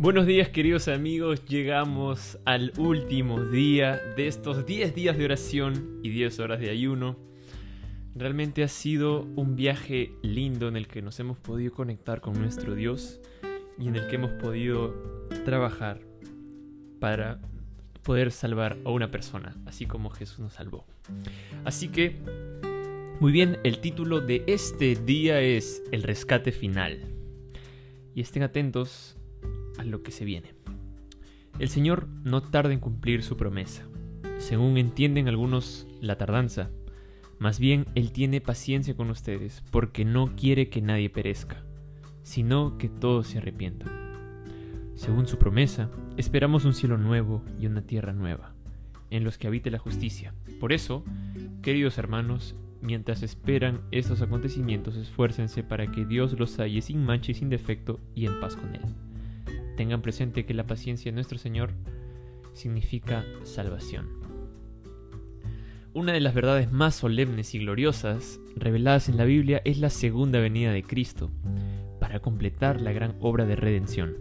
Buenos días queridos amigos, llegamos al último día de estos 10 días de oración y 10 horas de ayuno. Realmente ha sido un viaje lindo en el que nos hemos podido conectar con nuestro Dios y en el que hemos podido trabajar para poder salvar a una persona, así como Jesús nos salvó. Así que, muy bien, el título de este día es El rescate final. Y estén atentos a lo que se viene. El Señor no tarda en cumplir su promesa. Según entienden algunos la tardanza, más bien Él tiene paciencia con ustedes, porque no quiere que nadie perezca, sino que todos se arrepientan. Según su promesa, esperamos un cielo nuevo y una tierra nueva, en los que habite la justicia. Por eso, queridos hermanos, mientras esperan estos acontecimientos, esfuércense para que Dios los halle sin mancha y sin defecto y en paz con Él. Tengan presente que la paciencia de nuestro Señor significa salvación. Una de las verdades más solemnes y gloriosas reveladas en la Biblia es la segunda venida de Cristo, para completar la gran obra de redención,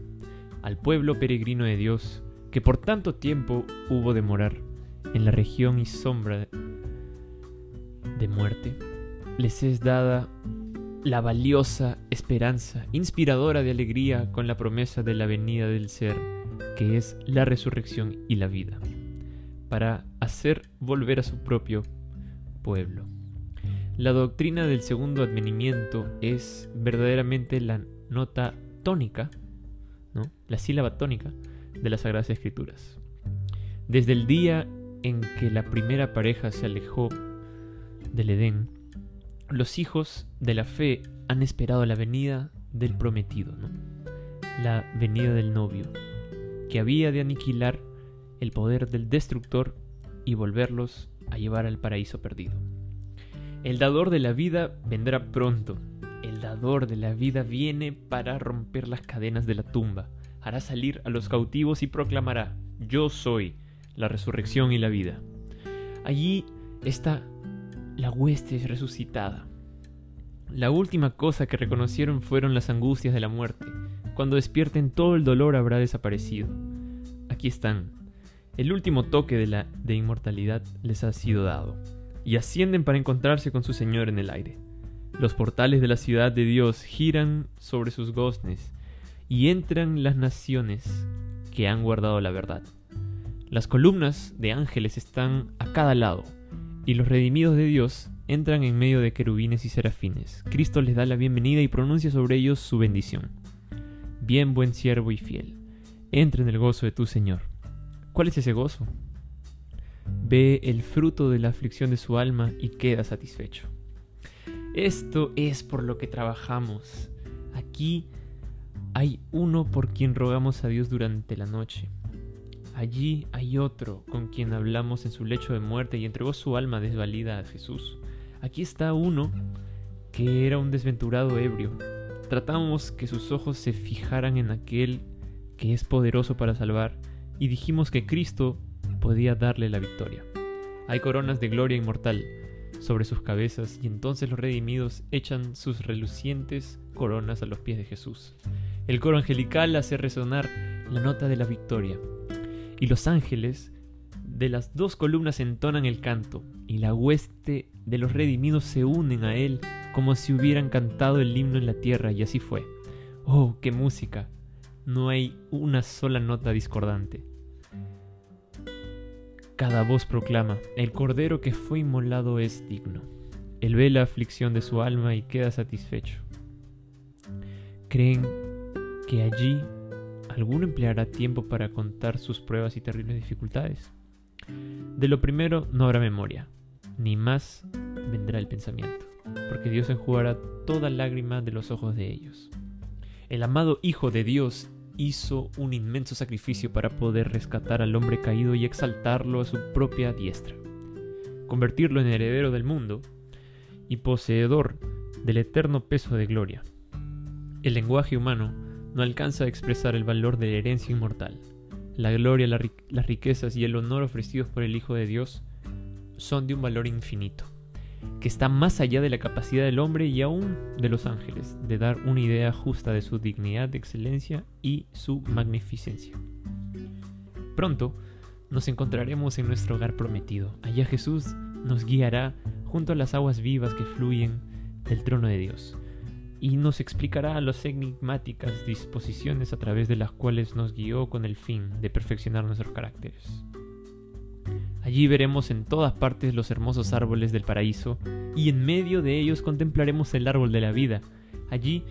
al pueblo peregrino de Dios que por tanto tiempo hubo de morar en la región y sombra de muerte, les es dada la valiosa esperanza, inspiradora de alegría con la promesa de la venida del ser, que es la resurrección y la vida para hacer volver a su propio pueblo. La doctrina del segundo advenimiento es verdaderamente la nota tónica, ¿no? la sílaba tónica de las Sagradas Escrituras. Desde el día en que la primera pareja se alejó del Edén, los hijos de la fe han esperado la venida del prometido, la venida del novio, que había de aniquilar el poder del destructor y volverlos a llevar al paraíso perdido. El dador de la vida vendrá pronto. El dador de la vida viene para romper las cadenas de la tumba. Hará salir a los cautivos y proclamará, yo soy la resurrección y la vida. Allí está la hueste resucitada. La última cosa que reconocieron fueron las angustias de la muerte. Cuando despierten todo el dolor habrá desaparecido. Aquí están, el último toque de la de inmortalidad les ha sido dado, y ascienden para encontrarse con su Señor en el aire. Los portales de la ciudad de Dios giran sobre sus goznes, y entran las naciones que han guardado la verdad. Las columnas de ángeles están a cada lado, y los redimidos de Dios entran en medio de querubines y serafines. Cristo les da la bienvenida y pronuncia sobre ellos su bendición. Bien buen siervo y fiel, entra en el gozo de tu Señor. ¿Cuál es ese gozo? Ve el fruto de la aflicción de su alma y queda satisfecho. Esto es por lo que trabajamos. Aquí hay uno por quien rogamos a Dios durante la noche. Allí hay otro con quien hablamos en su lecho de muerte y entregó su alma desvalida a Jesús. Aquí está uno que era un desventurado ebrio. Tratamos que sus ojos se fijaran en aquel que es poderoso para salvar y dijimos que Cristo podía darle la victoria. Hay coronas de gloria inmortal sobre sus cabezas y entonces los redimidos echan sus relucientes coronas a los pies de Jesús. El coro angelical hace resonar la nota de la victoria y los ángeles de las dos columnas entonan el canto y la hueste de los redimidos se unen a él como si hubieran cantado el himno en la tierra y así fue. ¡Oh, qué música! No hay una sola nota discordante. Cada voz proclama, el Cordero que fue inmolado es digno. Él ve la aflicción de su alma y queda satisfecho. ¿Creen que allí alguno empleará tiempo para contar sus pruebas y terribles dificultades? De lo primero no habrá memoria, ni más vendrá el pensamiento, porque Dios enjugará toda lágrima de los ojos de ellos. El amado Hijo de Dios hizo un inmenso sacrificio para poder rescatar al hombre caído y exaltarlo a su propia diestra, convertirlo en heredero del mundo y poseedor del eterno peso de gloria. El lenguaje humano no alcanza a expresar el valor de la herencia inmortal. La gloria, las riquezas y el honor ofrecidos por el Hijo de Dios son de un valor infinito. que está más allá de la capacidad del hombre y aún de los ángeles, de dar una idea justa de su dignidad, excelencia y su magnificencia. Pronto nos encontraremos en nuestro hogar prometido. Allá Jesús nos guiará junto a las aguas vivas que fluyen del trono de Dios y nos explicará las enigmáticas disposiciones a través de las cuales nos guió con el fin de perfeccionar nuestros caracteres. Allí veremos en todas partes los hermosos árboles del paraíso y en medio de ellos contemplaremos el árbol de la vida. Allí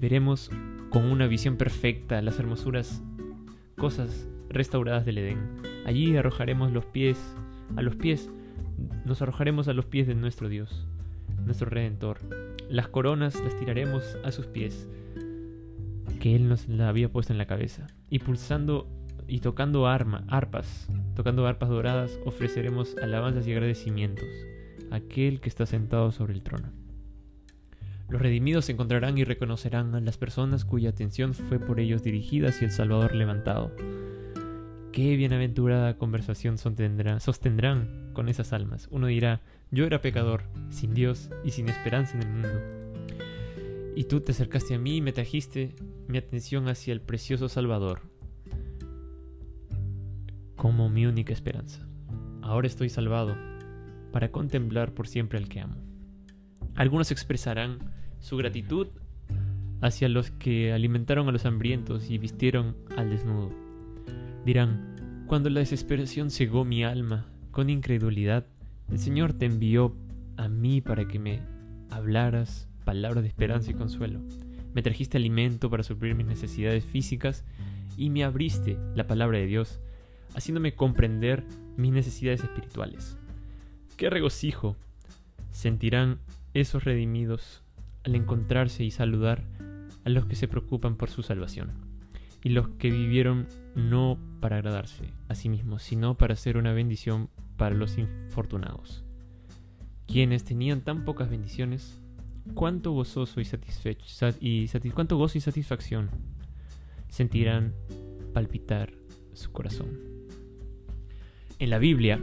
veremos con una visión perfecta las hermosuras cosas restauradas del Edén. Allí arrojaremos los pies a los pies, nos arrojaremos a los pies de nuestro Dios, nuestro Redentor. Las coronas las tiraremos a sus pies, que Él nos la había puesto en la cabeza, y pulsando y tocando arma, arpas, tocando arpas doradas, ofreceremos alabanzas y agradecimientos a aquel que está sentado sobre el trono. Los redimidos encontrarán y reconocerán a las personas cuya atención fue por ellos dirigida hacia el Salvador levantado. Qué bienaventurada conversación sostendrán con esas almas. Uno dirá, yo era pecador, sin Dios y sin esperanza en el mundo. Y tú te acercaste a mí y me trajiste mi atención hacia el precioso Salvador, como mi única esperanza. Ahora estoy salvado para contemplar por siempre al que amo. Algunos expresarán su gratitud hacia los que alimentaron a los hambrientos y vistieron al desnudo. Dirán, cuando la desesperación cegó mi alma con incredulidad, el Señor te envió a mí para que me hablaras palabras de esperanza y consuelo. Me trajiste alimento para suplir mis necesidades físicas y me abriste la palabra de Dios haciéndome comprender mis necesidades espirituales. Qué regocijo sentirán esos redimidos al encontrarse y saludar a los que se preocupan por su salvación, y los que vivieron no para agradarse a sí mismos, sino para ser una bendición para los infortunados. Quienes tenían tan pocas bendiciones, cuánto gozoso y satisfecho y cuánto gozo y satisfacción sentirán palpitar su corazón. En la Biblia,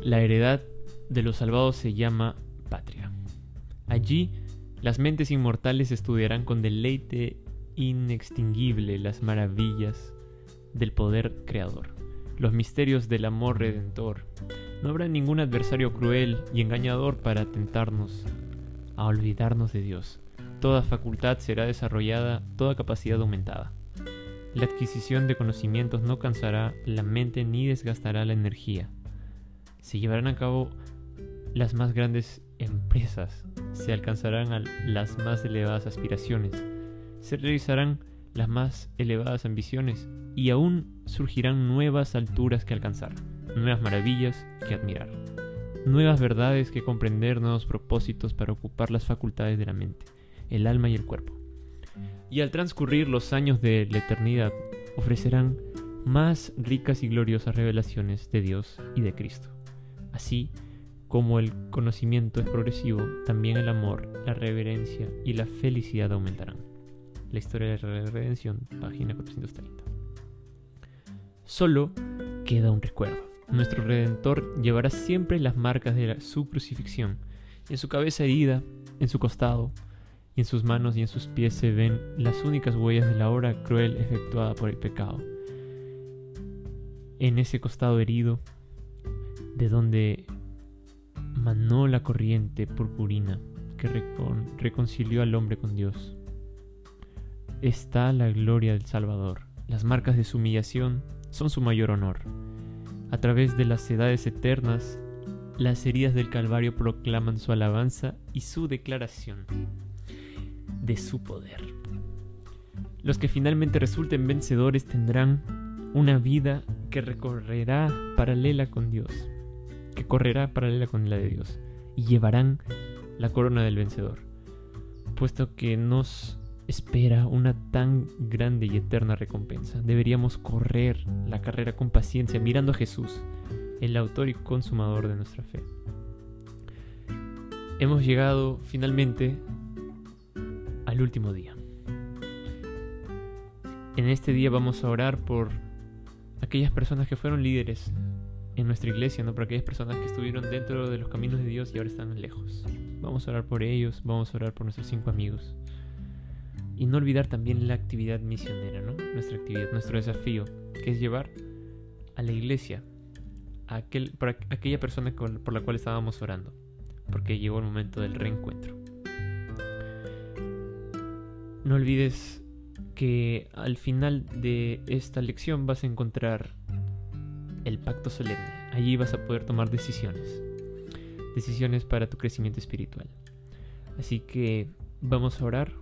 la heredad de los salvados se llama patria. Allí, las mentes inmortales estudiarán con deleite inextinguible las maravillas del poder creador, los misterios del amor redentor. No habrá ningún adversario cruel y engañador para tentarnos a olvidarnos de Dios. Toda facultad será desarrollada, toda capacidad aumentada. La adquisición de conocimientos no cansará la mente ni desgastará la energía. Se llevarán a cabo las más grandes empresas, se alcanzarán las más elevadas aspiraciones, se realizarán las más elevadas ambiciones y aún surgirán nuevas alturas que alcanzar, nuevas maravillas que admirar, nuevas verdades que comprender, nuevos propósitos para ocupar las facultades de la mente, el alma y el cuerpo y al transcurrir los años de la eternidad ofrecerán más ricas y gloriosas revelaciones de Dios y de Cristo. Así como el conocimiento es progresivo, también el amor, la reverencia y la felicidad aumentarán. La historia de la redención, página 430. Solo queda un recuerdo. Nuestro Redentor llevará siempre las marcas de su crucifixión, en su cabeza herida, en su costado, y en sus manos y en sus pies se ven las únicas huellas de la obra cruel efectuada por el pecado. En ese costado herido, de donde manó la corriente purpurina que reconcilió al hombre con Dios, está la gloria del Salvador. Las marcas de su humillación son su mayor honor. A través de las edades eternas, las heridas del Calvario proclaman su alabanza y su declaración de su poder. Los que finalmente resulten vencedores tendrán una vida que recorrerá paralela con Dios, que correrá paralela con la de Dios, y llevarán la corona del vencedor, puesto que nos espera una tan grande y eterna recompensa. Deberíamos correr la carrera con paciencia, mirando a Jesús, el autor y consumador de nuestra fe. Hemos llegado finalmente al último día. En este día vamos a orar por aquellas personas que fueron líderes en nuestra iglesia, ¿no? Por aquellas personas que estuvieron dentro de los caminos de Dios y ahora están lejos. Vamos a orar por ellos, vamos a orar por nuestros cinco amigos. Y no olvidar también la actividad misionera, ¿no? Nuestra actividad, nuestro desafío, que es llevar a la iglesia a aquel, aquella persona por la cual estábamos orando, porque llegó el momento del reencuentro. No olvides que al final de esta lección vas a encontrar el pacto solemne. Allí vas a poder tomar decisiones. Decisiones para tu crecimiento espiritual. Así que vamos a orar.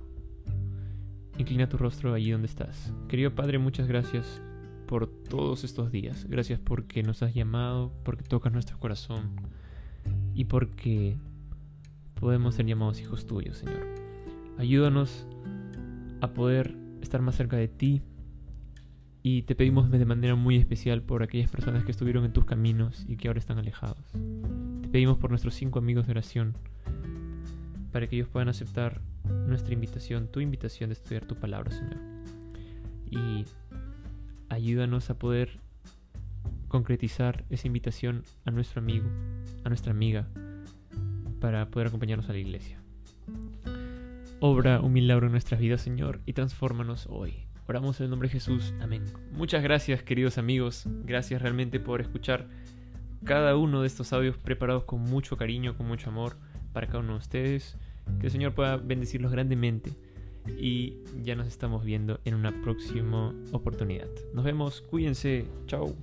Inclina tu rostro allí donde estás. Querido Padre, muchas gracias por todos estos días. Gracias porque nos has llamado, porque tocas nuestro corazón y porque podemos ser llamados hijos tuyos, Señor. Ayúdanos a poder estar más cerca de ti y te pedimos de manera muy especial por aquellas personas que estuvieron en tus caminos y que ahora están alejados. Te pedimos por nuestros cinco amigos de oración, para que ellos puedan aceptar nuestra invitación, tu invitación de estudiar tu palabra, Señor. Y ayúdanos a poder concretizar esa invitación a nuestro amigo, a nuestra amiga, para poder acompañarnos a la iglesia. Obra un milagro en nuestras vidas, Señor, y transfórmanos hoy. Oramos en el nombre de Jesús. Amén. Muchas gracias, queridos amigos. Gracias realmente por escuchar cada uno de estos audios preparados con mucho cariño, con mucho amor para cada uno de ustedes. Que el Señor pueda bendecirlos grandemente. Y ya nos estamos viendo en una próxima oportunidad. Nos vemos. Cuídense. Chao.